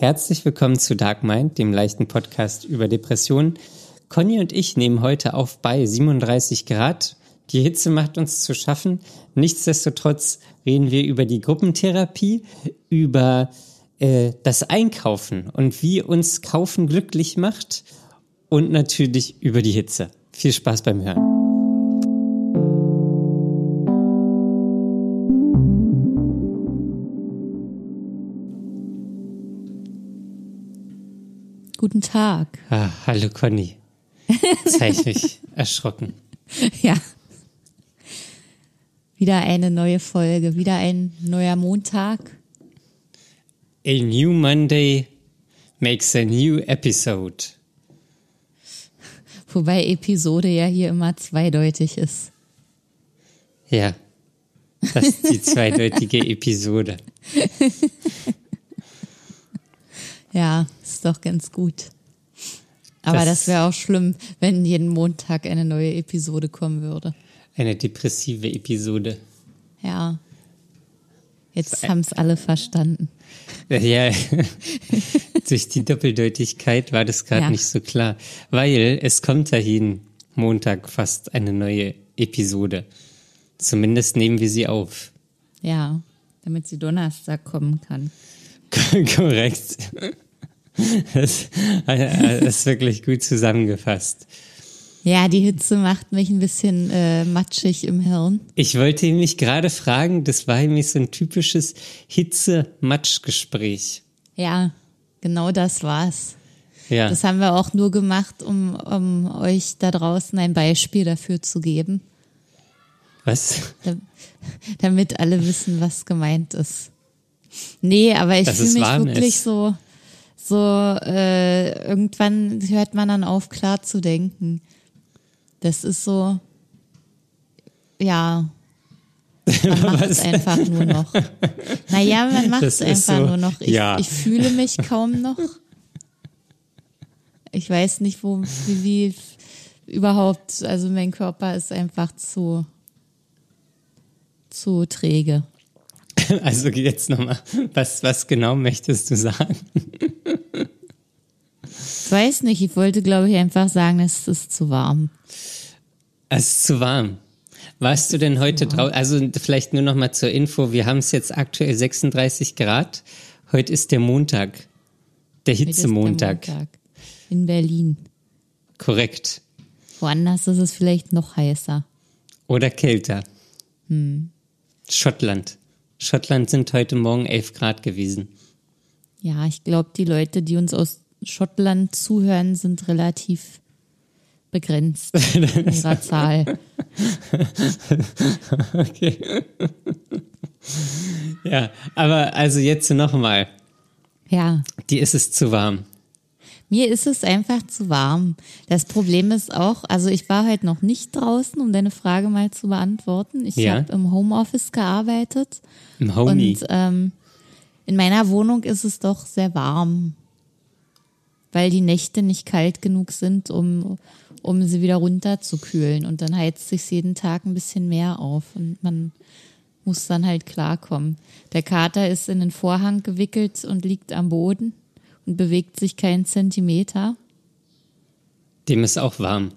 Herzlich willkommen zu Dark Mind, dem leichten Podcast über Depressionen. Conny und ich nehmen heute auf bei 37 Grad. Die Hitze macht uns zu schaffen. Nichtsdestotrotz reden wir über die Gruppentherapie, über äh, das Einkaufen und wie uns Kaufen glücklich macht und natürlich über die Hitze. Viel Spaß beim Hören. Guten Tag. Ah, hallo Conny. Jetzt habe ich mich erschrocken. Ja. Wieder eine neue Folge, wieder ein neuer Montag. A new Monday makes a new episode. Wobei Episode ja hier immer zweideutig ist. Ja, das ist die zweideutige Episode. Ja, ist doch ganz gut. Aber das, das wäre auch schlimm, wenn jeden Montag eine neue Episode kommen würde. Eine depressive Episode. Ja. Jetzt haben es alle verstanden. Ja, durch die Doppeldeutigkeit war das gerade ja. nicht so klar. Weil es kommt dahin Montag fast eine neue Episode. Zumindest nehmen wir sie auf. Ja, damit sie Donnerstag kommen kann. Korrekt. Das, das ist wirklich gut zusammengefasst. Ja, die Hitze macht mich ein bisschen äh, matschig im Hirn. Ich wollte mich gerade fragen, das war nämlich so ein typisches Hitze-Matsch-Gespräch. Ja, genau das war's. Ja. Das haben wir auch nur gemacht, um, um euch da draußen ein Beispiel dafür zu geben. Was? Damit alle wissen, was gemeint ist. Nee, aber ich fühle mich wirklich ist. so, so, äh, irgendwann hört man dann auf, klar zu denken. Das ist so, ja, man macht es einfach nur noch. Naja, man macht es einfach so, nur noch. Ich, ja. ich fühle mich kaum noch. Ich weiß nicht, wo, wie, wie überhaupt, also mein Körper ist einfach zu, zu träge. Also jetzt nochmal, was, was genau möchtest du sagen? Ich weiß nicht, ich wollte, glaube ich, einfach sagen, es ist zu warm. Es ist zu warm. Warst du denn heute draußen? Also vielleicht nur noch mal zur Info. Wir haben es jetzt aktuell 36 Grad. Heute ist der Montag. Der Hitzemontag. In Berlin. Korrekt. Woanders ist es vielleicht noch heißer. Oder kälter. Hm. Schottland. Schottland sind heute Morgen 11 Grad gewesen. Ja, ich glaube, die Leute, die uns aus Schottland zuhören, sind relativ begrenzt in ihrer Zahl. okay. Ja, aber also jetzt nochmal. Ja. Die ist es zu warm. Mir ist es einfach zu warm. Das Problem ist auch, also ich war heute noch nicht draußen, um deine Frage mal zu beantworten. Ich ja. habe im Homeoffice gearbeitet. Im Homie. Und ähm, in meiner Wohnung ist es doch sehr warm, weil die Nächte nicht kalt genug sind, um, um sie wieder runterzukühlen. Und dann heizt sich jeden Tag ein bisschen mehr auf und man muss dann halt klarkommen. Der Kater ist in den Vorhang gewickelt und liegt am Boden bewegt sich keinen Zentimeter. Dem ist auch warm.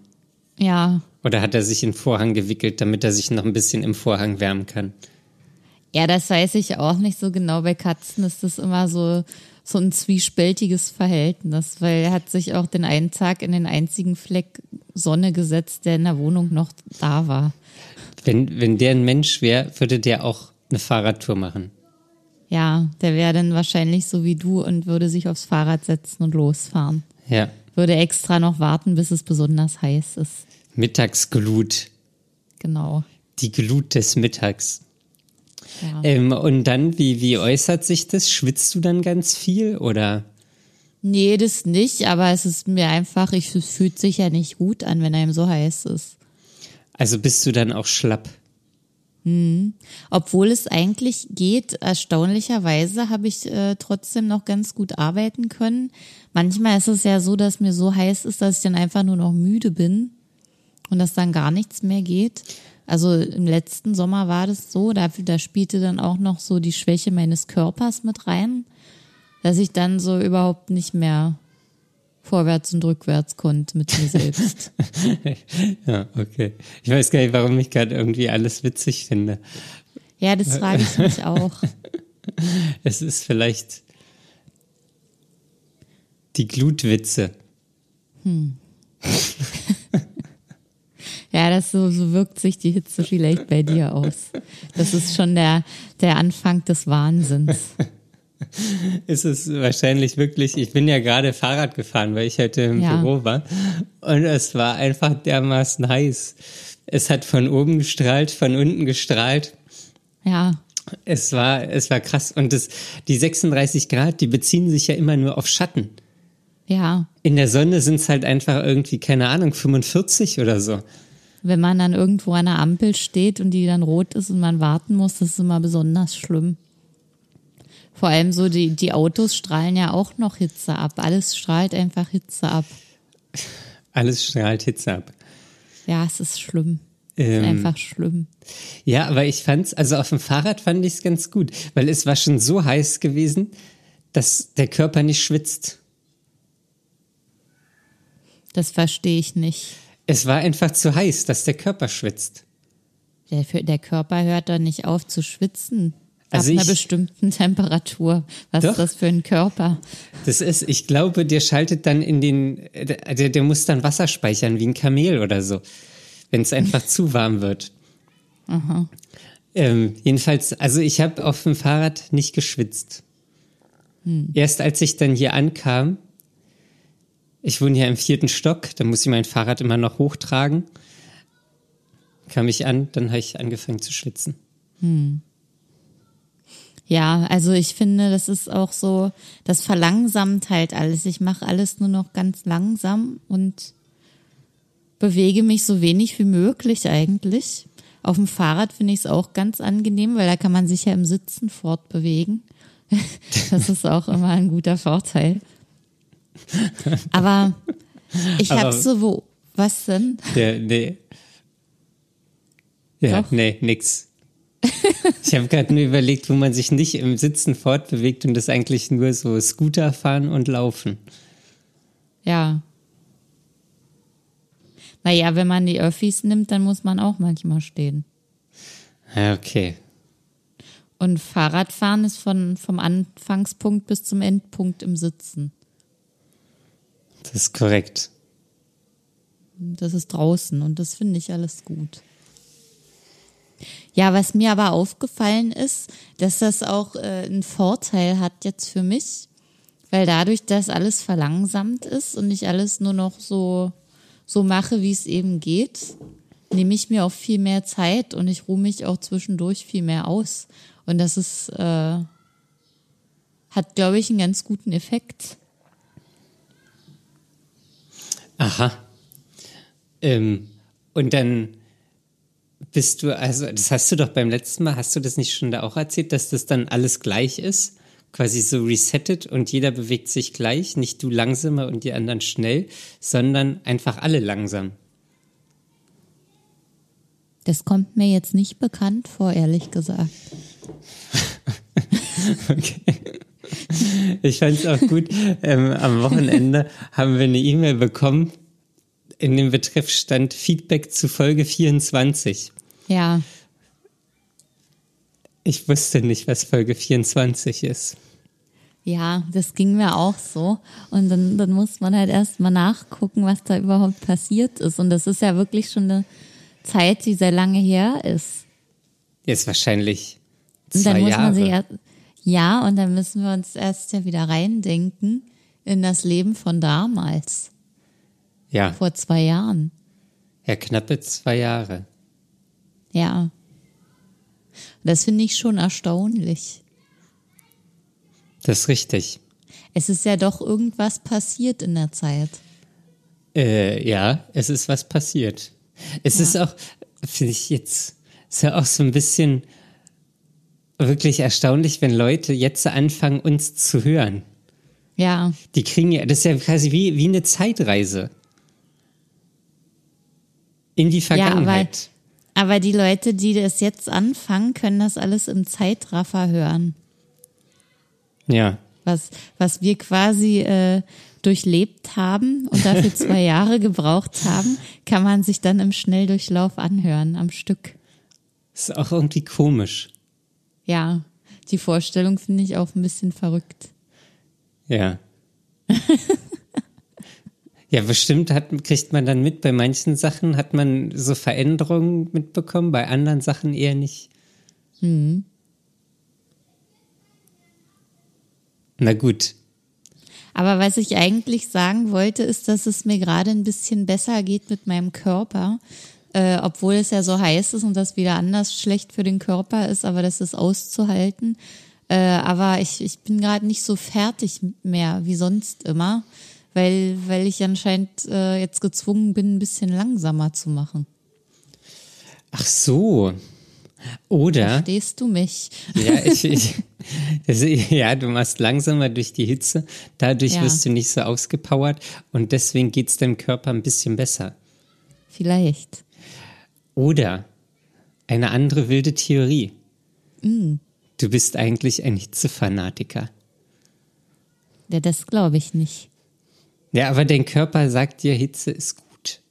Ja. Oder hat er sich in Vorhang gewickelt, damit er sich noch ein bisschen im Vorhang wärmen kann? Ja, das weiß ich auch nicht so genau. Bei Katzen ist das immer so, so ein zwiespältiges Verhältnis, weil er hat sich auch den einen Tag in den einzigen Fleck Sonne gesetzt, der in der Wohnung noch da war. Wenn, wenn der ein Mensch wäre, würde der auch eine Fahrradtour machen. Ja, der wäre dann wahrscheinlich so wie du und würde sich aufs Fahrrad setzen und losfahren. Ja. Würde extra noch warten, bis es besonders heiß ist. Mittagsglut. Genau. Die Glut des Mittags. Ja. Ähm, und dann, wie, wie äußert sich das? Schwitzt du dann ganz viel oder? Nee, das nicht, aber es ist mir einfach, ich, es fühlt sich ja nicht gut an, wenn einem so heiß ist. Also bist du dann auch schlapp? Hm. Obwohl es eigentlich geht, erstaunlicherweise habe ich äh, trotzdem noch ganz gut arbeiten können. Manchmal ist es ja so, dass mir so heiß ist, dass ich dann einfach nur noch müde bin und dass dann gar nichts mehr geht. Also im letzten Sommer war das so, da, da spielte dann auch noch so die Schwäche meines Körpers mit rein. dass ich dann so überhaupt nicht mehr vorwärts und rückwärts konnte mit mir selbst. ja, okay. Ich weiß gar nicht, warum ich gerade irgendwie alles witzig finde. Ja, das frage ich mich auch. Es ist vielleicht die Glutwitze. Hm. ja, das so, so wirkt sich die Hitze vielleicht bei dir aus. Das ist schon der, der Anfang des Wahnsinns. ist es wahrscheinlich wirklich, ich bin ja gerade Fahrrad gefahren, weil ich heute im ja. Büro war. Und es war einfach dermaßen heiß. Es hat von oben gestrahlt, von unten gestrahlt. Ja. Es war, es war krass. Und das, die 36 Grad, die beziehen sich ja immer nur auf Schatten. Ja. In der Sonne sind es halt einfach irgendwie, keine Ahnung, 45 oder so. Wenn man dann irgendwo an der Ampel steht und die dann rot ist und man warten muss, das ist immer besonders schlimm. Vor allem so, die, die Autos strahlen ja auch noch Hitze ab. Alles strahlt einfach Hitze ab. Alles strahlt Hitze ab. Ja, es ist schlimm. Ähm, ist einfach schlimm. Ja, aber ich fand's, also auf dem Fahrrad fand ich es ganz gut, weil es war schon so heiß gewesen, dass der Körper nicht schwitzt. Das verstehe ich nicht. Es war einfach zu heiß, dass der Körper schwitzt. Der, der Körper hört doch nicht auf zu schwitzen. Also ab einer bestimmten Temperatur. Was doch, ist das für ein Körper? Das ist, ich glaube, der schaltet dann in den, der, der muss dann Wasser speichern, wie ein Kamel oder so, wenn es einfach zu warm wird. Aha. Ähm, jedenfalls, also ich habe auf dem Fahrrad nicht geschwitzt. Hm. Erst als ich dann hier ankam, ich wohne hier im vierten Stock, da muss ich mein Fahrrad immer noch hochtragen, kam ich an, dann habe ich angefangen zu schwitzen. Hm. Ja, also ich finde, das ist auch so, das verlangsamt halt alles. Ich mache alles nur noch ganz langsam und bewege mich so wenig wie möglich eigentlich. Auf dem Fahrrad finde ich es auch ganz angenehm, weil da kann man sich ja im Sitzen fortbewegen. Das ist auch immer ein guter Vorteil. Aber ich habe so, wo, was denn? Ja, nee. Ja, Doch. nee, nix. Ich habe gerade nur überlegt, wo man sich nicht im Sitzen fortbewegt und das eigentlich nur so Scooter fahren und laufen. Ja. Naja, wenn man die Öffis nimmt, dann muss man auch manchmal stehen. Ja, okay. Und Fahrradfahren ist von, vom Anfangspunkt bis zum Endpunkt im Sitzen. Das ist korrekt. Das ist draußen und das finde ich alles gut. Ja, was mir aber aufgefallen ist, dass das auch äh, einen Vorteil hat jetzt für mich, weil dadurch, dass alles verlangsamt ist und ich alles nur noch so, so mache, wie es eben geht, nehme ich mir auch viel mehr Zeit und ich ruhe mich auch zwischendurch viel mehr aus. Und das ist, äh, hat, glaube ich, einen ganz guten Effekt. Aha. Ähm, und dann bist du, also das hast du doch beim letzten Mal, hast du das nicht schon da auch erzählt, dass das dann alles gleich ist? Quasi so resettet und jeder bewegt sich gleich, nicht du langsamer und die anderen schnell, sondern einfach alle langsam. Das kommt mir jetzt nicht bekannt vor, ehrlich gesagt. okay. Ich fand es auch gut. Ähm, am Wochenende haben wir eine E-Mail bekommen. In dem Betreff stand Feedback zu Folge 24. Ja. Ich wusste nicht, was Folge 24 ist. Ja, das ging mir auch so. Und dann, dann muss man halt erst mal nachgucken, was da überhaupt passiert ist. Und das ist ja wirklich schon eine Zeit, die sehr lange her ist. Jetzt wahrscheinlich zwei und dann muss Jahre. Ja, ja, und dann müssen wir uns erst ja wieder reindenken in das Leben von damals. Ja. Vor zwei Jahren. Ja, knappe zwei Jahre. Ja. Das finde ich schon erstaunlich. Das ist richtig. Es ist ja doch irgendwas passiert in der Zeit. Äh, ja, es ist was passiert. Es ja. ist auch, finde ich jetzt, ist ja auch so ein bisschen wirklich erstaunlich, wenn Leute jetzt anfangen, uns zu hören. Ja. Die kriegen ja, das ist ja quasi wie, wie eine Zeitreise. In die Vergangenheit. Ja, aber die Leute, die das jetzt anfangen, können das alles im Zeitraffer hören. Ja. Was, was wir quasi äh, durchlebt haben und dafür zwei Jahre gebraucht haben, kann man sich dann im Schnelldurchlauf anhören am Stück. Ist auch irgendwie komisch. Ja, die Vorstellung finde ich auch ein bisschen verrückt. Ja. ja, bestimmt hat, kriegt man dann mit, bei manchen Sachen hat man so Veränderungen mitbekommen, bei anderen Sachen eher nicht. Hm. Na gut. Aber was ich eigentlich sagen wollte, ist, dass es mir gerade ein bisschen besser geht mit meinem Körper, äh, obwohl es ja so heiß ist und das wieder anders schlecht für den Körper ist, aber das ist auszuhalten. Äh, aber ich, ich bin gerade nicht so fertig mehr wie sonst immer, weil, weil ich anscheinend äh, jetzt gezwungen bin, ein bisschen langsamer zu machen. Ach so. Oder. Verstehst du mich? Ja, ich, ich, also, ja, du machst langsamer durch die Hitze, dadurch Ja. wirst du nicht so ausgepowert und deswegen geht's deinem Körper ein bisschen besser. Vielleicht. Oder eine andere wilde Theorie. Mm. Du bist eigentlich ein Hitzefanatiker. Ja, das glaube ich nicht. Ja, aber dein Körper sagt dir, Hitze ist gut.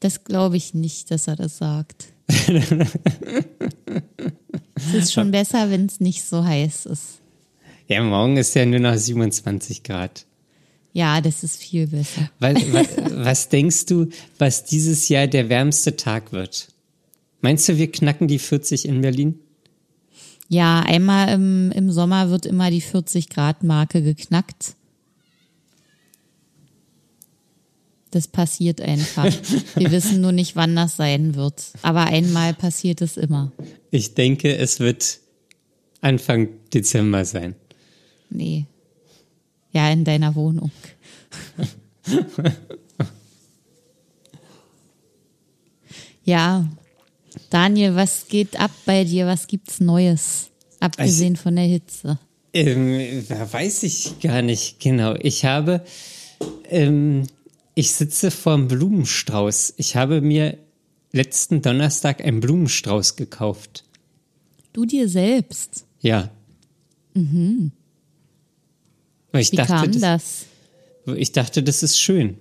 Das glaube ich nicht, dass er das sagt. es ist schon besser, wenn es nicht so heiß ist. Ja, morgen ist ja nur noch 27 Grad. Ja, das ist viel besser. Was, was, was denkst du, was dieses Jahr der wärmste Tag wird? Meinst du, wir knacken die 40 in Berlin? Ja, einmal im, im Sommer wird immer die 40 Grad Marke geknackt. Das passiert einfach. Wir wissen nur nicht, wann das sein wird. Aber einmal passiert es immer. Ich denke, es wird Anfang Dezember sein. Nee. Ja, in deiner Wohnung. ja. Daniel, was geht ab bei dir? Was gibt's Neues? Abgesehen von der Hitze. Ähm, da weiß ich gar nicht genau. Ich habe, ähm, ich sitze vorm Blumenstrauß. Ich habe mir letzten Donnerstag einen Blumenstrauß gekauft. Du dir selbst. Ja. Mhm. Ich Wie dachte, kam das, das? ich dachte, das ist schön.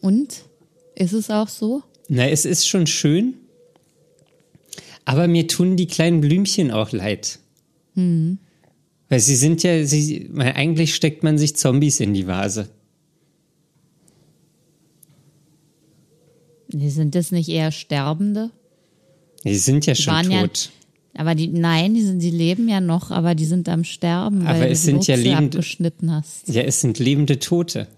Und? Ist es auch so? Na, es ist schon schön. Aber mir tun die kleinen Blümchen auch leid. Weil sie sind ja, sie, weil eigentlich steckt man sich Zombies in die Vase. Sind das nicht eher Sterbende? Die sind ja schon waren ja- tot. Aber die, nein, die, sind, die leben ja noch, aber die sind am Sterben, Aber weil es du sind ja lebende- abgeschnitten hast. Ja, es sind lebende Tote.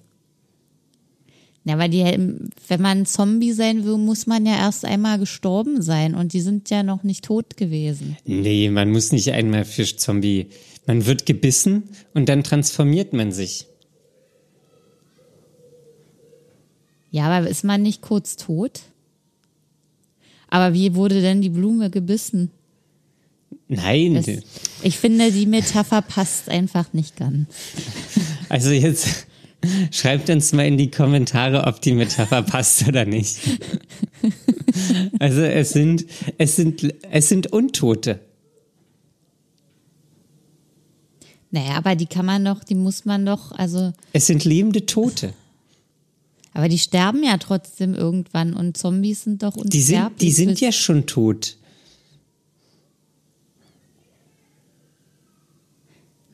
Ja, weil die, wenn man ein Zombie sein will, muss man ja erst einmal gestorben sein und die sind ja noch nicht tot gewesen. Nee, man muss nicht einmal für Zombie. Man wird gebissen und dann transformiert man sich. Ja, aber ist man nicht kurz tot? Aber wie wurde denn die Blume gebissen? Nein, Das, ich finde, die Metapher passt einfach nicht ganz. also jetzt schreibt uns mal in die Kommentare, ob die Metapher passt oder nicht. Also es sind, es sind, es sind Untote. Naja, aber die kann man doch, die muss man doch, also, Es sind lebende Tote. Aber die sterben ja trotzdem irgendwann und Zombies sind doch Die sind, unsterblich. die sind ja schon tot.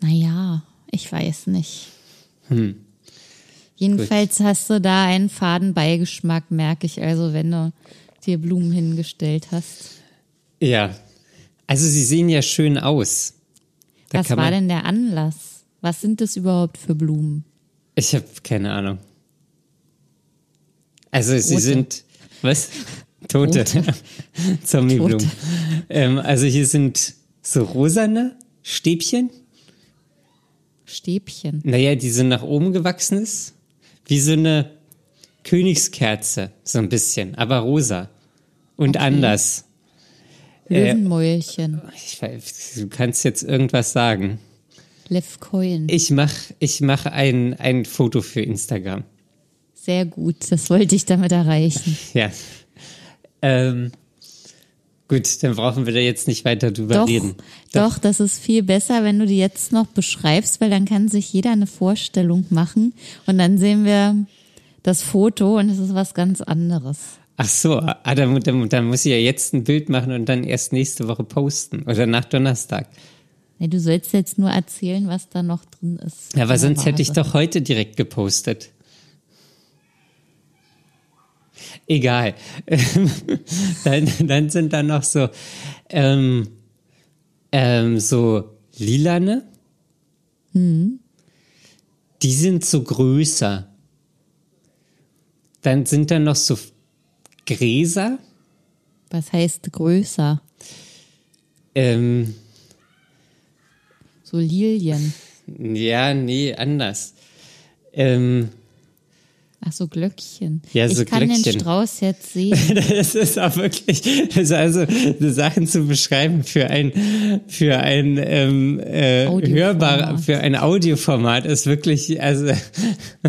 Naja, ich weiß nicht. Hm. Jedenfalls hast du da einen faden Beigeschmack, merke ich also, wenn du dir Blumen hingestellt hast. Ja. Also sie sehen ja schön aus. Da Was war denn der Anlass? Was sind das überhaupt für Blumen? Ich habe keine Ahnung. Also sie Rote. sind was? Tote. Zombieblumen. Ähm, also hier sind so rosane Stäbchen. Stäbchen. Naja, die sind nach oben gewachsen ist. Wie so eine Königskerze, so ein bisschen, aber rosa. Und anders. Äh, Löwenmäulchen. Ich weiß, du kannst jetzt irgendwas sagen. Levkoin. Ich mach, ich mach ein, ein Foto für Instagram. Sehr gut, das wollte ich damit erreichen. Ja. Ähm, Gut, dann brauchen wir da jetzt nicht weiter drüber Doch, reden. doch, das ist viel besser, wenn du die jetzt noch beschreibst, weil dann kann sich jeder eine Vorstellung machen und dann sehen wir das Foto und es ist was ganz anderes. Ach so, ah, dann, dann, dann muss ich ja jetzt ein Bild machen und dann erst nächste Woche posten oder nach Donnerstag. Nee, du sollst jetzt nur erzählen, was da noch drin ist. Ja, aber sonst hätte ich doch heute direkt gepostet. Egal. dann, dann sind da noch so, ähm, ähm, so lilane. Die sind so größer. Dann sind da noch so Gräser. Was heißt größer? Ähm, So Lilien. ja, nee, anders. Ähm, Ach so, Glöckchen. Ja, so ich kann den Glöckchen. Strauß jetzt sehen. Das ist auch wirklich, das ist also Sachen zu beschreiben für ein für ein ähm, äh, Audioformat. hörbar für ein Audioformat ist wirklich also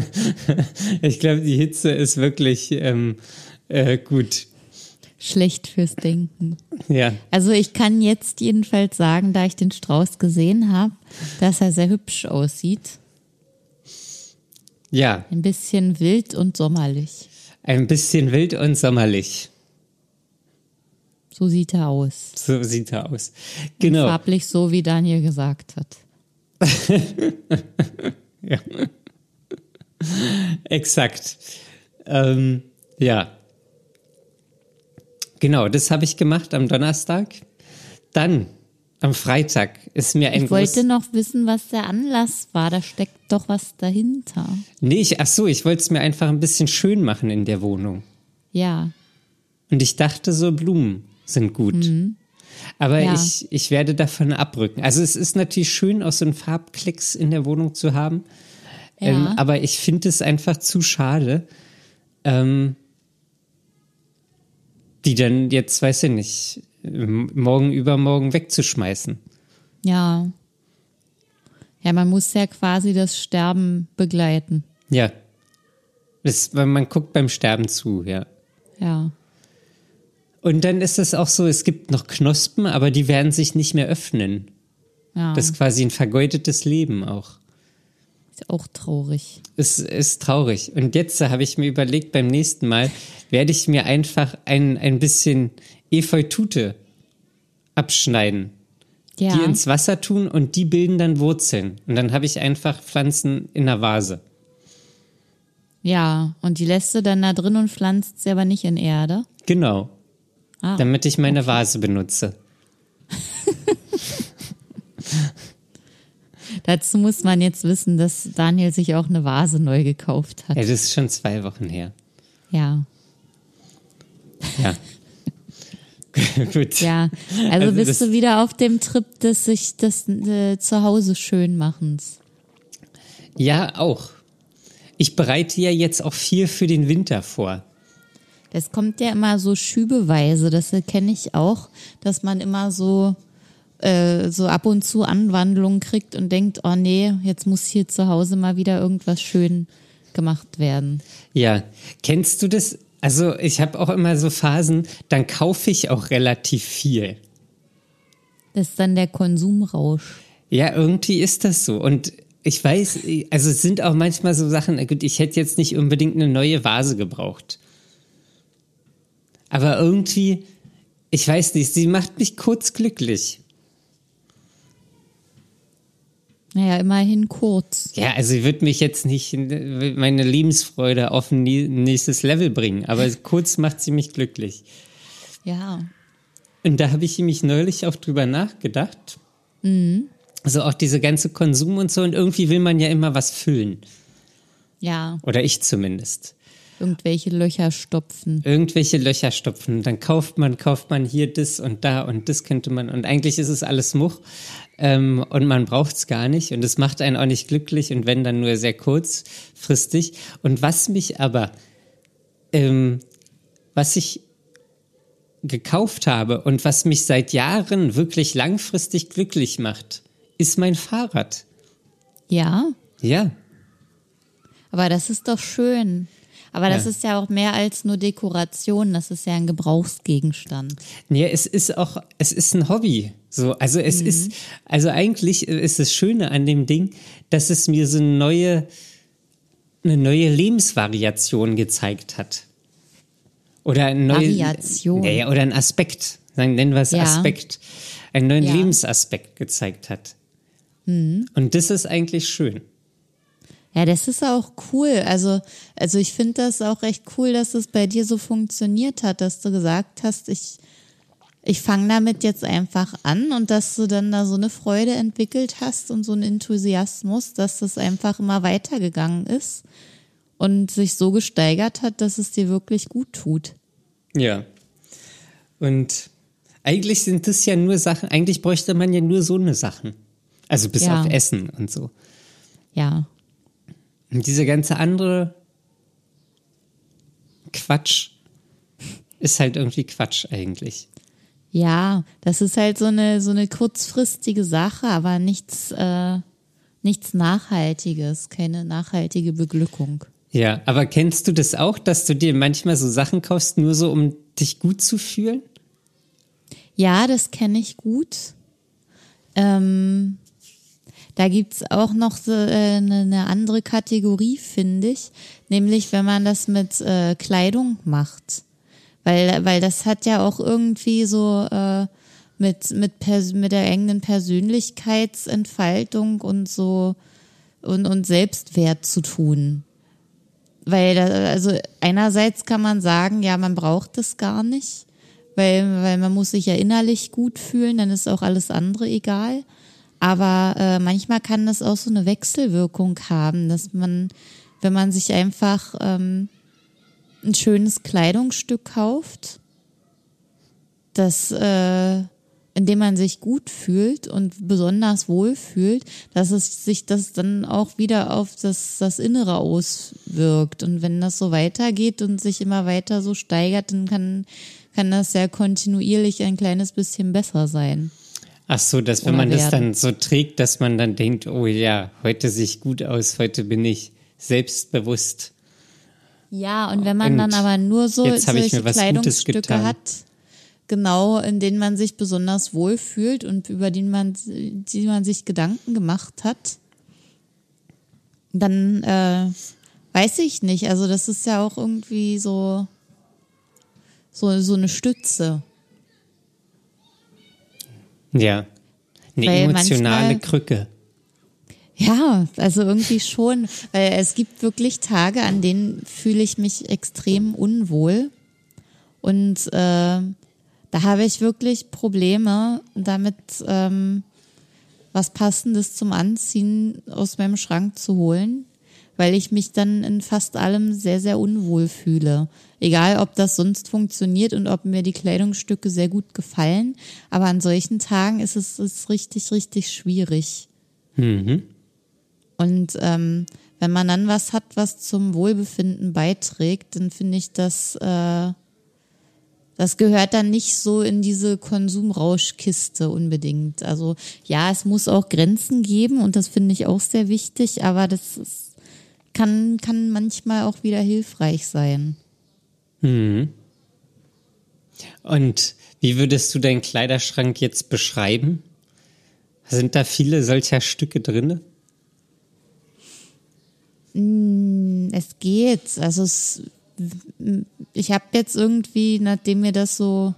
ich glaube die Hitze ist wirklich ähm, äh, gut Schlecht fürs Denken. ja Also ich kann jetzt jedenfalls sagen, da ich den Strauß gesehen habe, dass er sehr hübsch aussieht. Ja Ein bisschen wild und sommerlich. ein bisschen wild und sommerlich So sieht er aus. so sieht er aus Und genau Farblich so, wie Daniel gesagt hat. ja. exakt ähm, ja genau das habe ich gemacht am Donnerstag dann am Freitag ist mir ein Ich wollte noch wissen, was der Anlass war. Da steckt doch was dahinter. Nee, ich, ach so, ich wollte es mir einfach ein bisschen schön machen in der Wohnung. Ja. Und ich dachte, so Blumen sind gut. Aber Mhm. Ja. ich, ich werde davon abrücken. Also es ist natürlich schön, auch so einen Farbklecks in der Wohnung zu haben. Ja. Ähm, aber ich finde es einfach zu schade, ähm, die dann jetzt, weiß ich nicht, morgen übermorgen wegzuschmeißen. Ja. Ja, man muss ja quasi das Sterben begleiten. Ja. Das, man guckt beim Sterben zu, ja. Ja. Und dann ist es auch so, es gibt noch Knospen, aber die werden sich nicht mehr öffnen. Ja. Das ist quasi ein vergeudetes Leben auch. ist auch traurig. Es ist traurig. Und jetzt habe ich mir überlegt, beim nächsten Mal werde ich mir einfach ein, ein bisschen Efeutute abschneiden, Ja. die ins Wasser tun und die bilden dann Wurzeln. Und dann habe ich einfach Pflanzen in der Vase. Ja. Und die lässt du dann da drin und pflanzt sie aber nicht in Erde. Genau. Ah. Damit ich meine Vase benutze. Dazu muss man jetzt wissen, dass Daniel sich auch eine Vase neu gekauft hat. Ja, das ist schon zwei Wochen her. Ja. Ja. Gut. Ja. Also, Also bist du wieder auf dem Trip des sich das äh, Zuhause schön machens. Ja, auch. Ich bereite ja jetzt auch viel für den Winter vor. Das kommt ja immer so schübeweise, das kenne ich auch, dass man immer so äh, so ab und zu Anwandlungen kriegt und denkt, oh nee, jetzt muss hier zu Hause mal wieder irgendwas schön gemacht werden. Ja, kennst du das? Also ich habe auch immer so Phasen, dann kaufe ich auch relativ viel. Das ist dann der Konsumrausch. Ja, irgendwie ist das so. Und ich weiß, also es sind auch manchmal so Sachen, gut, ich hätte jetzt nicht unbedingt eine neue Vase gebraucht. Aber irgendwie, ich weiß nicht, sie macht mich kurz glücklich. Naja, immerhin kurz. Ja, also sie wird mich jetzt nicht meine Lebensfreude auf ein nächstes Level bringen, aber kurz macht sie mich glücklich. Ja. Und da habe ich mich neulich auch drüber nachgedacht. Also auch diese ganze Konsum und so. Und irgendwie will man ja immer was füllen. Ja, Oder ich zumindest. Irgendwelche Löcher stopfen. Irgendwelche Löcher stopfen. Dann kauft man, kauft man hier das und da und das könnte man. Und eigentlich ist es alles Much. Ähm, und man braucht es gar nicht. Und es macht einen auch nicht glücklich. Und wenn, dann nur sehr kurzfristig. Und was mich aber, ähm, was ich gekauft habe und was mich seit Jahren wirklich langfristig glücklich macht, ist mein Fahrrad. Ja, Ja, aber das ist doch schön. Aber das Ja. ist ja auch mehr als nur Dekoration, das ist ja ein Gebrauchsgegenstand. Nee, es ist auch, es ist ein Hobby. So, also es Mhm. ist, also eigentlich ist das Schöne an dem Ding, dass es mir so eine neue, eine neue Lebensvariation gezeigt hat. Oder ein neue, Variation. Ja, ja, oder ein Aspekt. Nennen wir es Ja. Aspekt. Einen neuen Ja. Lebensaspekt gezeigt hat. Mhm. Und das ist eigentlich schön. Ja, das ist auch cool. Also, also ich finde das auch recht cool, dass es bei dir so funktioniert hat, dass du gesagt hast, ich, ich fange damit jetzt einfach an und dass du dann da so eine Freude entwickelt hast und so einen Enthusiasmus, dass das einfach immer weitergegangen ist und sich so gesteigert hat, dass es dir wirklich gut tut. Ja. Und eigentlich sind das ja nur Sachen, eigentlich bräuchte man ja nur so eine Sachen. Also bis Ja. auf Essen und so. Ja. Und diese ganze andere Quatsch ist halt irgendwie Quatsch eigentlich. Ja, das ist halt so eine, so eine kurzfristige Sache, aber nichts, äh, nichts Nachhaltiges, keine nachhaltige Beglückung. Ja, aber kennst du das auch, dass du dir manchmal so Sachen kaufst, nur so, um dich gut zu fühlen? Ja, das kenne ich gut. Ähm, da gibt's auch noch so, äh, eine, eine andere Kategorie, finde ich, nämlich wenn man das mit äh, Kleidung macht. Weil, weil das hat ja auch irgendwie so äh, mit, mit, Pers mit der eigenen Persönlichkeitsentfaltung und so und, und Selbstwert zu tun. Weil, da, also einerseits kann man sagen, ja, man braucht es gar nicht, weil, weil man muss sich ja innerlich gut fühlen, dann ist auch alles andere egal. Aber äh, manchmal kann das auch so eine Wechselwirkung haben, dass man, wenn man sich einfach ähm, ein schönes Kleidungsstück kauft, das, äh, in dem man sich gut fühlt und besonders wohl fühlt, dass es sich das dann auch wieder auf das, das Innere auswirkt. Und wenn das so weitergeht und sich immer weiter so steigert, dann kann, kann das ja kontinuierlich ein kleines bisschen besser sein. Ach so, dass wenn man das werden. dann so trägt, dass man dann denkt, oh ja, heute sehe ich gut aus, heute bin ich selbstbewusst. Ja, und wenn man Und dann aber nur so solche Kleidungsstücke hat, genau, in denen man sich besonders wohl fühlt und über die man, die man sich Gedanken gemacht hat, dann äh, weiß ich nicht. Also das ist ja auch irgendwie so so, so eine Stütze. Ja. Eine Weil emotionale manchmal- Krücke. Ja, also irgendwie schon, weil es gibt wirklich Tage, an denen fühle ich mich extrem unwohl und äh, da habe ich wirklich Probleme damit, ähm, was Passendes zum Anziehen aus meinem Schrank zu holen, weil ich mich dann in fast allem sehr, sehr unwohl fühle. Egal, ob das sonst funktioniert und ob mir die Kleidungsstücke sehr gut gefallen, aber an solchen Tagen ist es ist richtig, richtig schwierig. Mhm. Und ähm, wenn man dann was hat, was zum Wohlbefinden beiträgt, dann finde ich, das, äh, das gehört dann nicht so in diese Konsumrauschkiste unbedingt. Also ja, es muss auch Grenzen geben und das finde ich auch sehr wichtig, aber das ist, kann, kann manchmal auch wieder hilfreich sein. Und wie würdest du deinen Kleiderschrank jetzt beschreiben? Sind da viele solcher Stücke drinne? Es geht. Also es, ich habe jetzt irgendwie, nachdem mir das so,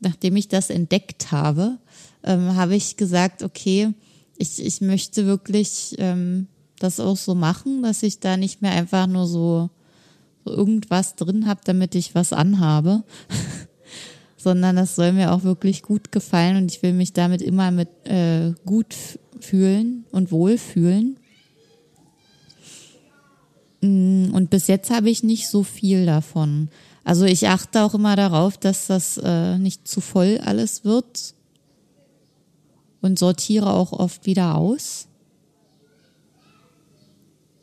nachdem ich das entdeckt habe, ähm, habe ich gesagt, okay, ich, ich möchte wirklich ähm, das auch so machen, dass ich da nicht mehr einfach nur so, so irgendwas drin habe, damit ich was anhabe, sondern das soll mir auch wirklich gut gefallen und ich will mich damit immer mit äh, gut fühlen und wohlfühlen. Und bis jetzt habe ich nicht so viel davon. Also ich achte auch immer darauf, dass das äh, nicht zu voll alles wird und sortiere auch oft wieder aus,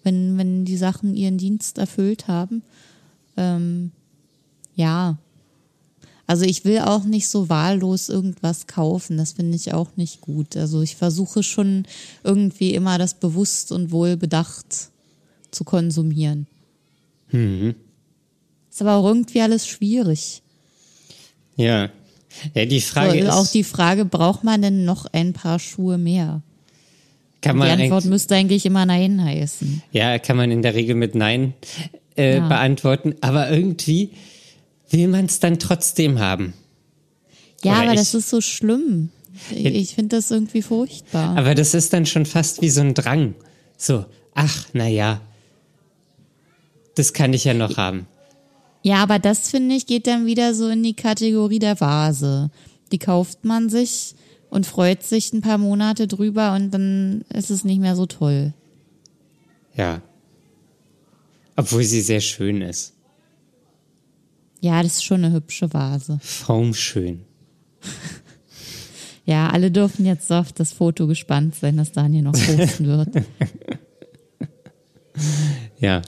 wenn, wenn die Sachen ihren Dienst erfüllt haben. Ähm, ja. Also ich will auch nicht so wahllos irgendwas kaufen. Das finde ich auch nicht gut. Also ich versuche schon irgendwie immer das bewusst und wohl bedacht zu konsumieren. Ist aber auch irgendwie alles schwierig. Ja. Ja, die Frage So, ist, auch die Frage, braucht man denn noch ein paar Schuhe mehr? Kann Die man Antwort eigentlich, müsste eigentlich immer Nein heißen. ja, kann man in der Regel mit Nein äh, Ja. beantworten, aber irgendwie will man es dann trotzdem haben. Ja, Oder aber ich- das ist so schlimm. Ich, ich finde das irgendwie furchtbar. Aber das ist dann schon fast wie so ein Drang. So, ach, na ja, das kann ich ja noch haben. Ja, aber das finde ich geht dann wieder so in die Kategorie der Vase. Die kauft man sich und freut sich ein paar Monate drüber und dann ist es nicht mehr so toll. Ja. Obwohl sie sehr schön ist. Ja, das ist schon eine hübsche Vase. Formschön. Ja, alle dürfen jetzt so auf das Foto gespannt sein, das Daniel noch posten wird. Ja.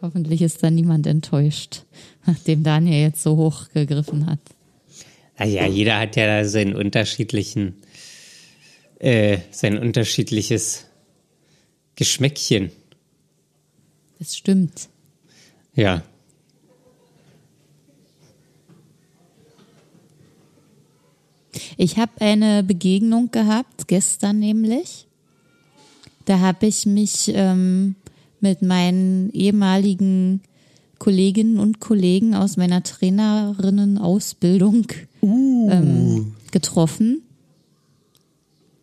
Hoffentlich ist da niemand enttäuscht, nachdem Daniel jetzt so hoch gegriffen hat. Naja, jeder hat ja da seinen unterschiedlichen, äh, sein unterschiedliches Geschmäckchen. Das stimmt. Ja. Ich habe eine Begegnung gehabt, gestern nämlich. Da habe ich mich ähm, mit meinen ehemaligen Kolleginnen und Kollegen aus meiner Trainerinnenausbildung ähm, getroffen.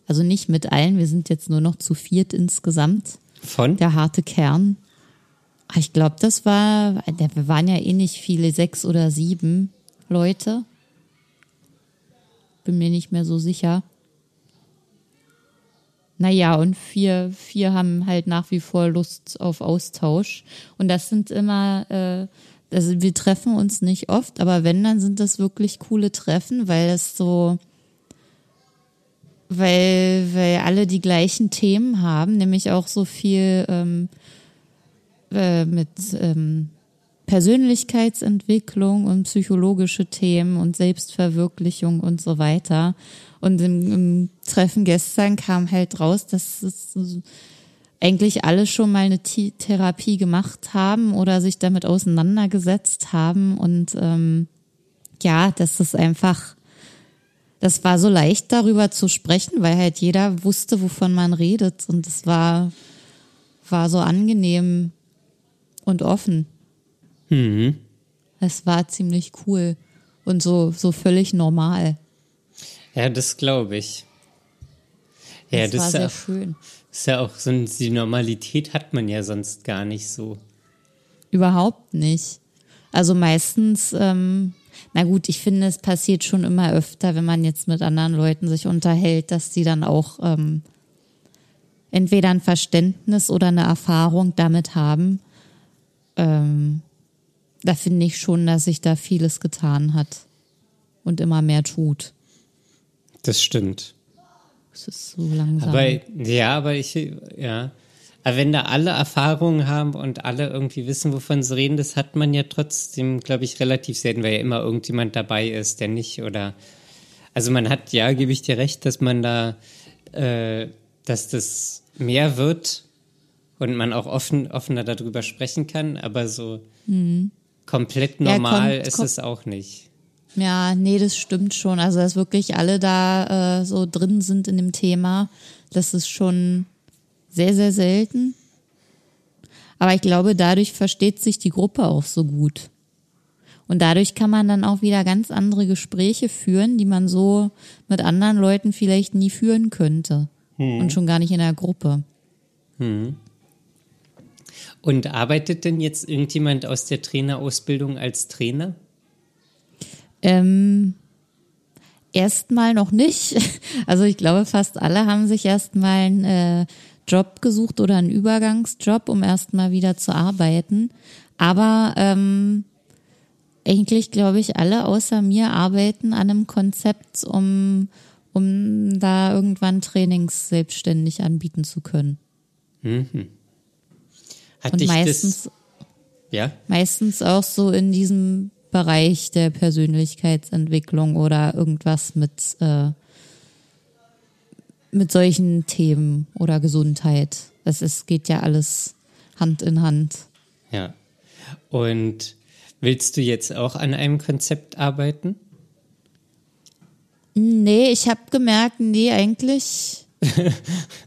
Also nicht mit allen, wir sind jetzt nur noch zu viert insgesamt. Von? Der harte Kern. Ah, Ich glaube, das war, wir waren ja eh nicht viele, sechs oder sieben Leute. Bin mir nicht mehr so sicher. Naja, und vier, vier haben halt nach wie vor Lust auf Austausch. Und das sind immer, äh, also wir treffen uns nicht oft, aber wenn, dann sind das wirklich coole Treffen, weil es so, weil, weil alle die gleichen Themen haben, nämlich auch so viel ähm, äh, mit ähm, Persönlichkeitsentwicklung und psychologische Themen und Selbstverwirklichung und so weiter. Und im, im Treffen gestern kam halt raus, dass es eigentlich alle schon mal eine Thi- Therapie gemacht haben oder sich damit auseinandergesetzt haben und ähm, ja, das ist einfach, das war so leicht darüber zu sprechen, weil halt jeder wusste, wovon man redet und es war, war so angenehm und offen. Mhm. Es war ziemlich cool und so, so völlig normal. Ja, das glaube ich. Ja, das, das, war ist, sehr ja auch, schön. ist ja auch so, die Normalität hat man ja sonst gar nicht so. Überhaupt nicht. Also meistens, ähm, na gut, ich finde, es passiert schon immer öfter, wenn man jetzt mit anderen Leuten sich unterhält, dass die dann auch ähm, entweder ein Verständnis oder eine Erfahrung damit haben. Ähm, da finde ich schon, dass sich da vieles getan hat und immer mehr tut. Das stimmt. Es ist so langsam. Aber ja, aber ich, ja. Aber wenn da alle Erfahrungen haben und alle irgendwie wissen, wovon sie reden, das hat man ja trotzdem, glaube ich, relativ selten, weil ja immer irgendjemand dabei ist, der nicht oder. Also man hat, ja, gebe ich dir recht, dass man da, äh, dass das mehr wird und man auch offen, offener darüber sprechen kann, aber so Mhm. Ja, normal kommt- ist kommt- es auch nicht. Ja, nee, das stimmt schon. Also, dass wirklich alle da äh, so drin sind in dem Thema, das ist schon sehr, sehr selten. Aber ich glaube, dadurch versteht sich die Gruppe auch so gut. Und dadurch kann man dann auch wieder ganz andere Gespräche führen, die man so mit anderen Leuten vielleicht nie führen könnte. Und schon gar nicht in der Gruppe. Und arbeitet denn jetzt irgendjemand aus der Trainerausbildung als Trainer? Ähm, erstmal noch nicht. Also ich glaube, fast alle haben sich erstmal einen äh, Job gesucht oder einen Übergangsjob, um erstmal wieder zu arbeiten. Aber ähm, eigentlich, glaube ich, alle außer mir arbeiten an einem Konzept, um, um da irgendwann Trainings selbstständig anbieten zu können. Hat Und dich meistens das, ja? Meistens auch so in diesem Bereich der Persönlichkeitsentwicklung oder irgendwas mit, äh, mit solchen Themen oder Gesundheit. Es ist, geht ja alles Hand in Hand. Ja. Und willst du jetzt auch an einem Konzept arbeiten? Nee, ich habe gemerkt, nee, eigentlich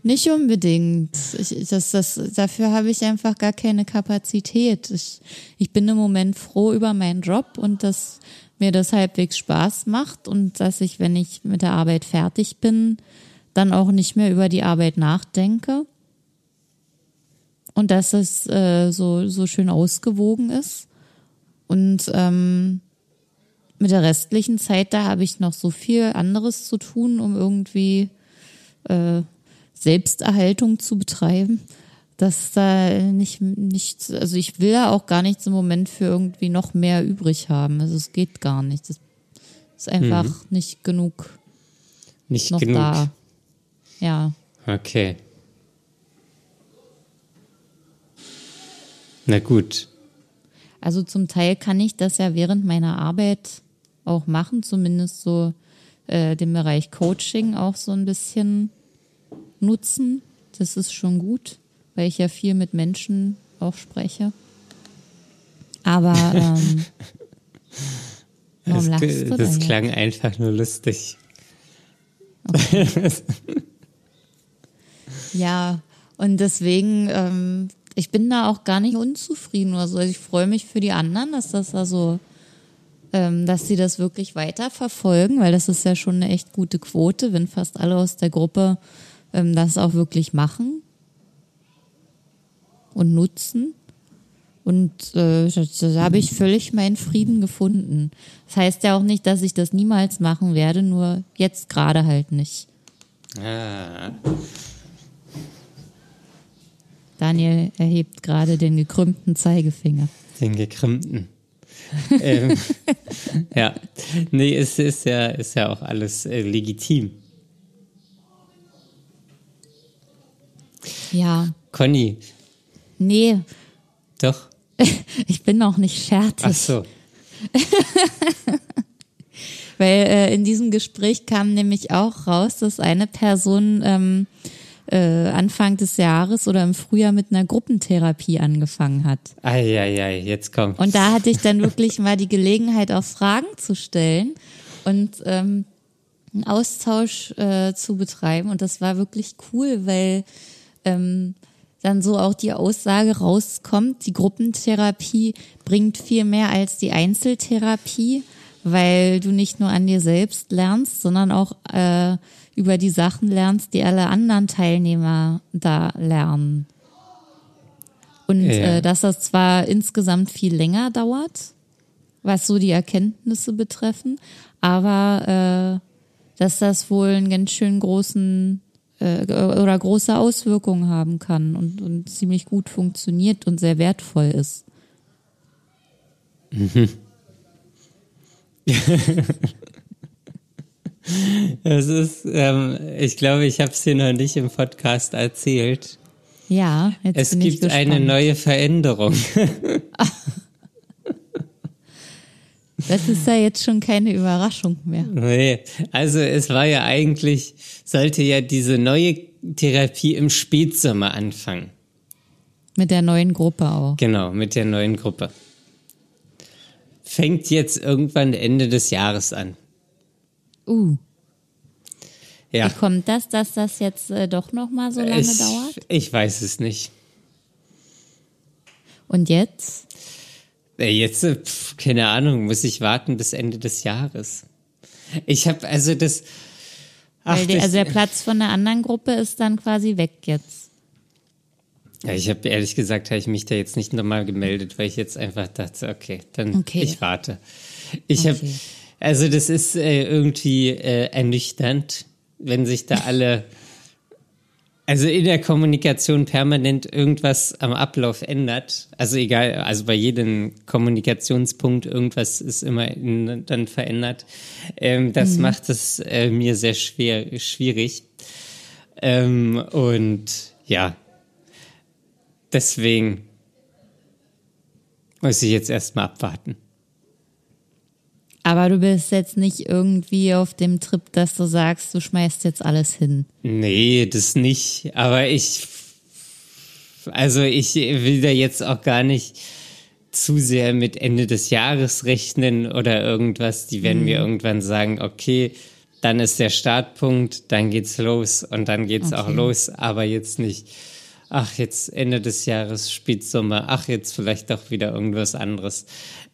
nicht unbedingt. Ich, das, das, dafür habe ich einfach gar keine Kapazität. Ich, ich bin im Moment froh über meinen Job und dass mir das halbwegs Spaß macht und dass ich, wenn ich mit der Arbeit fertig bin, dann auch nicht mehr über die Arbeit nachdenke. Und dass es äh, so, so schön ausgewogen ist. Und ähm, mit der restlichen Zeit, da habe ich noch so viel anderes zu tun, um irgendwie äh, Selbsterhaltung zu betreiben, dass da nicht, nichts, also ich will ja auch gar nichts im Moment für irgendwie noch mehr übrig haben. Also es geht gar nicht. Das ist einfach mhm. nicht genug. Nicht noch genug. Da. Ja. Okay. Na gut. Also zum Teil kann ich das ja während meiner Arbeit auch machen, zumindest so äh, den Bereich Coaching auch so ein bisschen nutzen. Das ist schon gut, weil ich ja viel mit Menschen auch spreche. Aber ähm, warum das, lachst du Das klang jetzt? einfach nur lustig. Okay. ja, und deswegen, ähm, ich bin da auch gar nicht unzufrieden oder so. Also ich freue mich für die anderen, dass das da so dass sie das wirklich weiter verfolgen, weil das ist ja schon eine echt gute Quote, wenn fast alle aus der Gruppe ähm, das auch wirklich machen und nutzen. Und äh, da habe ich völlig meinen Frieden gefunden. Das heißt ja auch nicht, dass ich das niemals machen werde, nur jetzt gerade halt nicht. Ah. Daniel erhebt gerade den gekrümmten Zeigefinger. Den gekrümmten ähm, ja, nee, es ist ja, ist ja auch alles äh, legitim. Ja. Conny. Nee. Doch. ich bin noch nicht fertig. Ach so. Weil äh, in diesem Gespräch kam nämlich auch raus, dass eine Person ähm, äh, Anfang des Jahres oder im Frühjahr mit einer Gruppentherapie angefangen hat. Eieiei, jetzt kommt. Und da hatte ich dann wirklich mal die Gelegenheit, auch Fragen zu stellen und ähm, einen Austausch äh, zu betreiben. Und das war wirklich cool, weil ähm, dann so auch die Aussage rauskommt, die Gruppentherapie bringt viel mehr als die Einzeltherapie, weil du nicht nur an dir selbst lernst, sondern auch äh, über die Sachen lernst, die alle anderen Teilnehmer da lernen. Und ja. äh, dass das zwar insgesamt viel länger dauert, was so die Erkenntnisse betreffen, aber äh, dass das wohl einen ganz schön großen äh, oder große Auswirkungen haben kann und, und ziemlich gut funktioniert und sehr wertvoll ist. Mhm. Es ist, ähm, ich glaube, ich habe es dir noch nicht im Podcast erzählt. Ja, jetzt es bin gibt ich gespannt. eine neue Veränderung. Das ist ja jetzt schon keine Überraschung mehr. Nee, also es war ja eigentlich, sollte ja diese neue Therapie im Spätsommer anfangen. Mit der neuen Gruppe auch. Genau, mit der neuen Gruppe. Fängt jetzt irgendwann Ende des Jahres an. Uh. Ja. Wie kommt das, dass das jetzt äh, doch noch mal so lange ich, dauert? Ich weiß es nicht. Und jetzt? Äh, jetzt, äh, pf, keine Ahnung, muss ich warten bis Ende des Jahres. Ich habe also das. Ach, die, also der Platz von der anderen Gruppe ist dann quasi weg jetzt. Ja, ich habe ehrlich gesagt, habe ich mich da jetzt nicht nochmal gemeldet, weil ich jetzt einfach dachte, okay, dann okay. ich warte. Ich okay. habe also das ist äh, irgendwie äh, ernüchternd, wenn sich da alle, also in der Kommunikation permanent irgendwas am Ablauf ändert. Also egal, also bei jedem Kommunikationspunkt irgendwas ist immer in, dann verändert. Ähm, das mhm. macht es äh, mir sehr schwer, schwierig. Ähm, und ja, deswegen muss ich jetzt erstmal abwarten. Aber du bist jetzt nicht irgendwie auf dem Trip, dass du sagst, du schmeißt jetzt alles hin. Nee, das nicht. Aber ich, also ich will da jetzt auch gar nicht zu sehr mit Ende des Jahres rechnen oder irgendwas. Die werden mir irgendwann sagen, okay, dann ist der Startpunkt, dann geht's los und dann geht's auch Okay. los, aber jetzt nicht. Ach, jetzt Ende des Jahres, Spätsommer, ach, jetzt vielleicht doch wieder irgendwas anderes.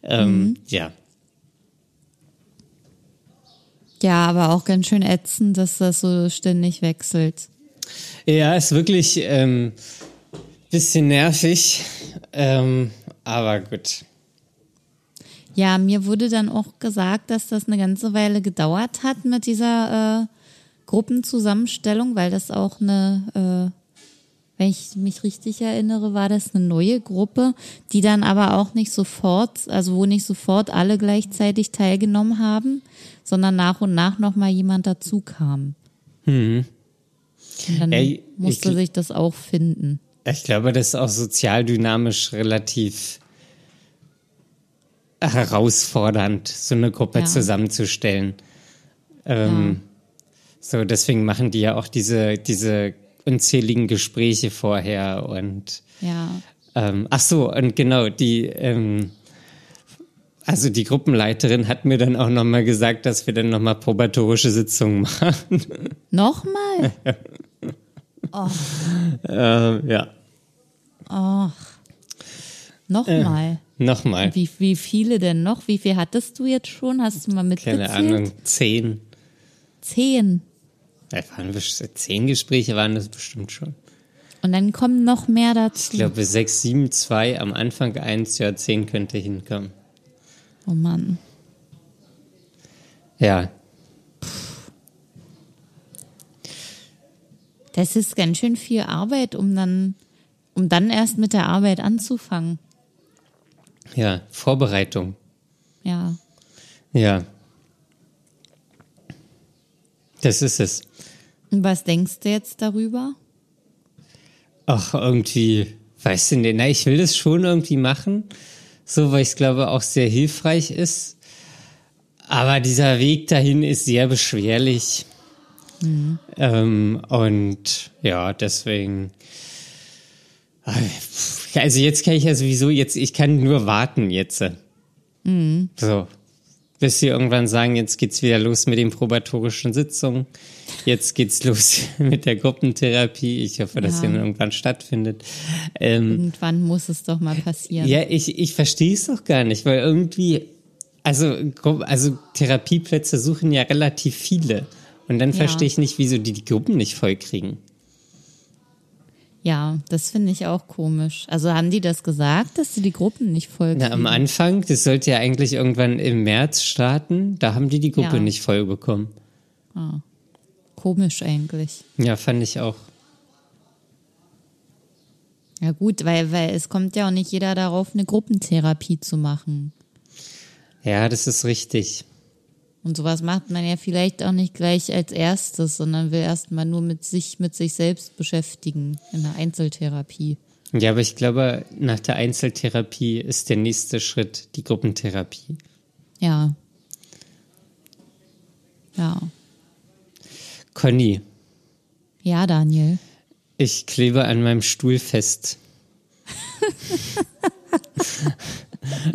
Ähm, Ja, Ja, aber auch ganz schön ätzend, dass das so ständig wechselt. Ja, ist wirklich ähm, bisschen nervig, ähm, aber gut. Ja, mir wurde dann auch gesagt, dass das eine ganze Weile gedauert hat mit dieser äh, Gruppenzusammenstellung, weil das auch eine, äh, wenn ich mich richtig erinnere, war das eine neue Gruppe, die dann aber auch nicht sofort, also wo nicht sofort alle gleichzeitig teilgenommen haben, sondern nach und nach nochmal jemand dazu kam. Und dann Ey, musste ich- sich das auch finden. Ich glaube, das ist auch sozialdynamisch relativ herausfordernd, so eine Gruppe Ja. zusammenzustellen. Ähm, So, deswegen machen die ja auch diese, diese unzähligen Gespräche vorher und Ja. ähm, ach so, und genau, die, ähm, also die Gruppenleiterin hat mir dann auch nochmal gesagt, dass wir dann nochmal probatorische Sitzungen machen. Nochmal? ähm, ja, Ach. Nochmal. nochmal. Wie, wie viele denn noch? Wie viel hattest du jetzt schon? Hast du mal mitgezählt? Keine Ahnung, zehn. Zehn. Ja, waren best- zehn Gespräche waren das bestimmt schon. Und dann kommen noch mehr Ich dazu. glaube, sechs, sieben, zwei, am Anfang eins, ja, zehn könnte hinkommen. Oh Mann. Ja, Das ist ganz schön viel Arbeit, um dann, um dann erst mit der Arbeit anzufangen. ja, Vorbereitung. Ja. Ja. Das ist es. Und was denkst du jetzt darüber? Ach, irgendwie, weißt du na, ich will das schon irgendwie machen, so, weil ich glaube auch sehr hilfreich ist. Aber dieser Weg dahin ist sehr beschwerlich. Ähm, und ja, deswegen. Also jetzt kann ich ja sowieso jetzt, ich kann nur warten jetzt. So. Bis sie irgendwann sagen, jetzt geht's wieder los mit den probatorischen Sitzungen. Jetzt geht's los mit der Gruppentherapie. Ich hoffe, dass Ja. sie dann irgendwann stattfindet. Ähm, Irgendwann muss es doch mal passieren. ja, ich, ich verstehe es doch gar nicht, weil irgendwie, also, also Therapieplätze suchen ja relativ viele. Und dann Ja. verstehe ich nicht, wieso die die Gruppen nicht voll kriegen. Ja, das finde ich auch komisch. Also haben die das gesagt, dass sie die Gruppen nicht voll Na, am? Anfang, das sollte ja eigentlich irgendwann im März starten, da haben die die Gruppe Ja. nicht voll bekommen. Komisch eigentlich. Ja, fand ich auch. Ja gut, weil, weil es kommt ja auch nicht jeder darauf, eine Gruppentherapie zu machen. Ja, das ist richtig. Und sowas macht man ja vielleicht auch nicht gleich als erstes, sondern will erstmal nur mit sich, mit sich selbst beschäftigen in der Einzeltherapie. Ja, aber ich glaube, nach der Einzeltherapie ist der nächste Schritt die Gruppentherapie. Ja. Ja. Conny, Ja, Daniel. ich klebe an meinem Stuhl fest.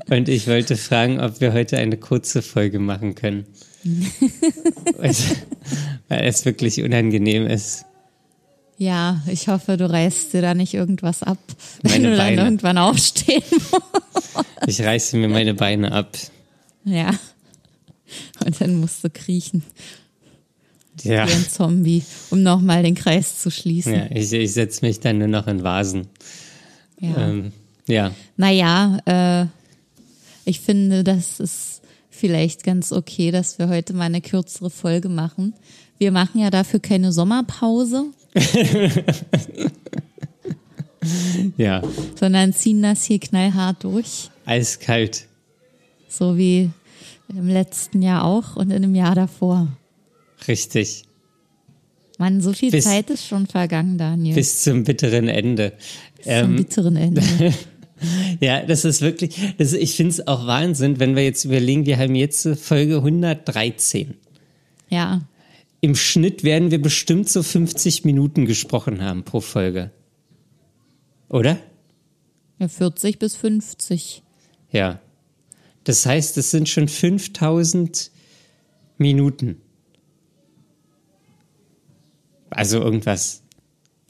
Und ich wollte fragen, ob wir heute eine kurze Folge machen können. weil, es wirklich unangenehm ist. Ja, ich hoffe, du reißt dir da nicht irgendwas ab, wenn Meine du dann Beine. irgendwann aufstehen musst. Ich reiße mir meine Beine ab. Ja. Und dann musst du kriechen Ja, wie ein Zombie, um nochmal den Kreis zu schließen. ja ich, ich setze mich dann nur noch in Vasen. Ja. Ähm, ja, Naja, äh, ich finde, das ist vielleicht ganz okay, dass wir heute mal eine kürzere Folge machen. Wir machen ja dafür keine Sommerpause, ja, sondern ziehen das hier knallhart durch. eiskalt. So wie im letzten Jahr auch und in dem Jahr davor. Richtig. Mann, so viel Bis- Zeit ist schon vergangen, Daniel. Bis zum bitteren Ende. Ähm, Zum bitteren Ende. Ja, das ist wirklich, das, ich finde es auch Wahnsinn, wenn wir jetzt überlegen, wir haben jetzt Folge 113. Ja, Im Schnitt werden wir bestimmt so 50 Minuten gesprochen haben pro Folge. Oder? ja 40 bis 50. Ja. Das heißt, es sind schon 5000 Minuten. Also irgendwas.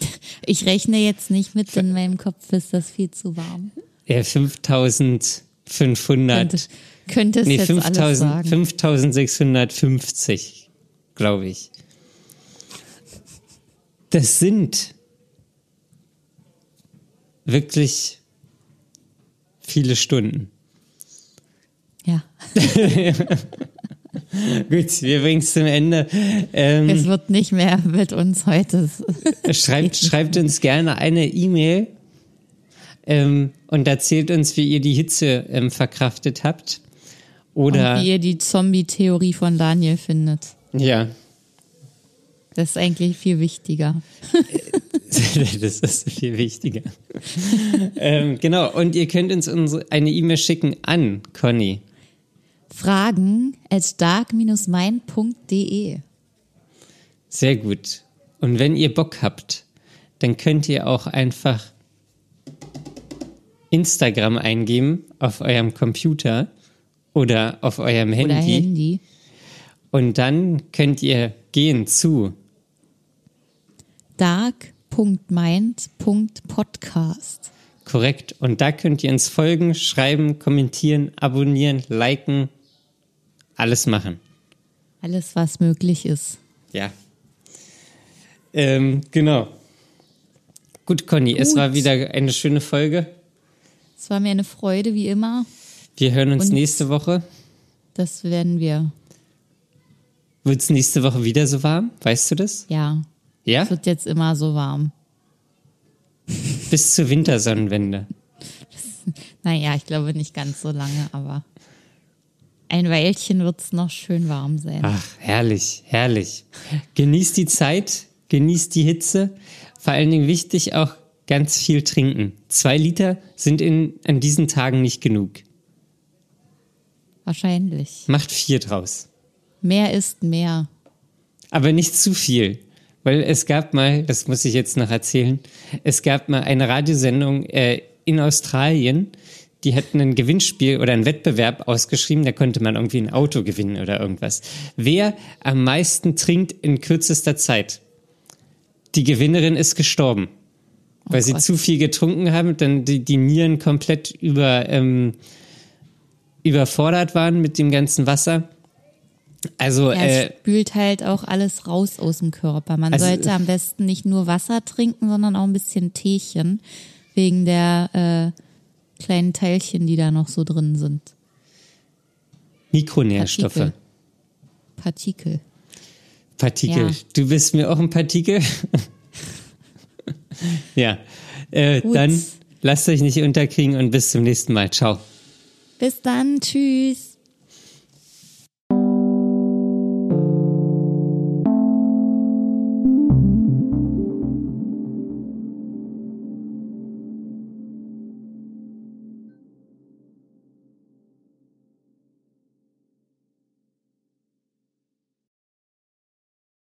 Ich rechne jetzt nicht mit, in meinem Kopf ist das viel zu warm. Ja, 5500. Könnte, könnte es nee, jetzt alles 5000, sagen. 5650, glaube ich. Das sind wirklich viele Stunden. Ja, Gut, wir bringen es zum Ende. Ähm, es wird nicht mehr mit uns heute. schreibt, schreibt uns gerne eine E-Mail ähm, und erzählt uns, wie ihr die Hitze ähm, verkraftet habt. Oder Und wie ihr die Zombie-Theorie von Daniel findet. ja, Das ist eigentlich viel wichtiger. das ist viel wichtiger. ähm, genau, und ihr könnt uns unsere, eine E-Mail schicken an Conny. Fragen at dark-mind.de. Sehr gut. Und wenn ihr Bock habt, dann könnt ihr auch einfach Instagram eingeben auf eurem Computer oder auf eurem Handy. Oder Handy. Und dann könnt ihr gehen zu dark.mind.podcast. korrekt. Und da könnt ihr uns folgen, schreiben, kommentieren, abonnieren, liken, alles machen. Alles, was möglich ist. Ja. Ähm, genau. Gut, Conny, es Gut. war wieder eine schöne Folge. Es war mir eine Freude, wie immer. Wir hören uns Und- nächste Woche. Das werden wir. Wird es nächste Woche wieder so warm? Weißt du das? Ja, Ja? es wird jetzt immer so warm. Bis zur Wintersonnenwende. Naja, ich glaube nicht ganz so lange, aber ein Weilchen wird es noch schön warm sein. Ach, herrlich, herrlich. Genießt die Zeit, genießt die Hitze. Vor allen Dingen wichtig auch ganz viel trinken. Zwei Liter sind in, an diesen Tagen nicht genug. Wahrscheinlich. Macht vier draus. Mehr ist mehr. Aber nicht zu viel. Weil es gab mal, das muss ich jetzt noch erzählen, es gab mal eine Radiosendung äh, in Australien, die hatten ein Gewinnspiel oder einen Wettbewerb ausgeschrieben, da konnte man irgendwie ein Auto gewinnen oder irgendwas. Wer am meisten trinkt in kürzester Zeit? Die Gewinnerin ist gestorben. Weil sie Gott. zu viel getrunken haben, dann die, die Nieren komplett über, ähm, überfordert waren mit dem ganzen Wasser. Also, Ja, äh, es spült halt auch alles raus aus dem Körper. Man Also- sollte am besten nicht nur Wasser trinken, sondern auch ein bisschen Teechen. Wegen der äh, kleinen Teilchen, die da noch so drin sind. Mikronährstoffe. Partikel. Partikel. Partikel. Ja. Du bist mir auch ein Partikel? ja. Äh, dann lasst euch nicht unterkriegen und bis zum nächsten Mal. Ciao. Bis dann. Tschüss.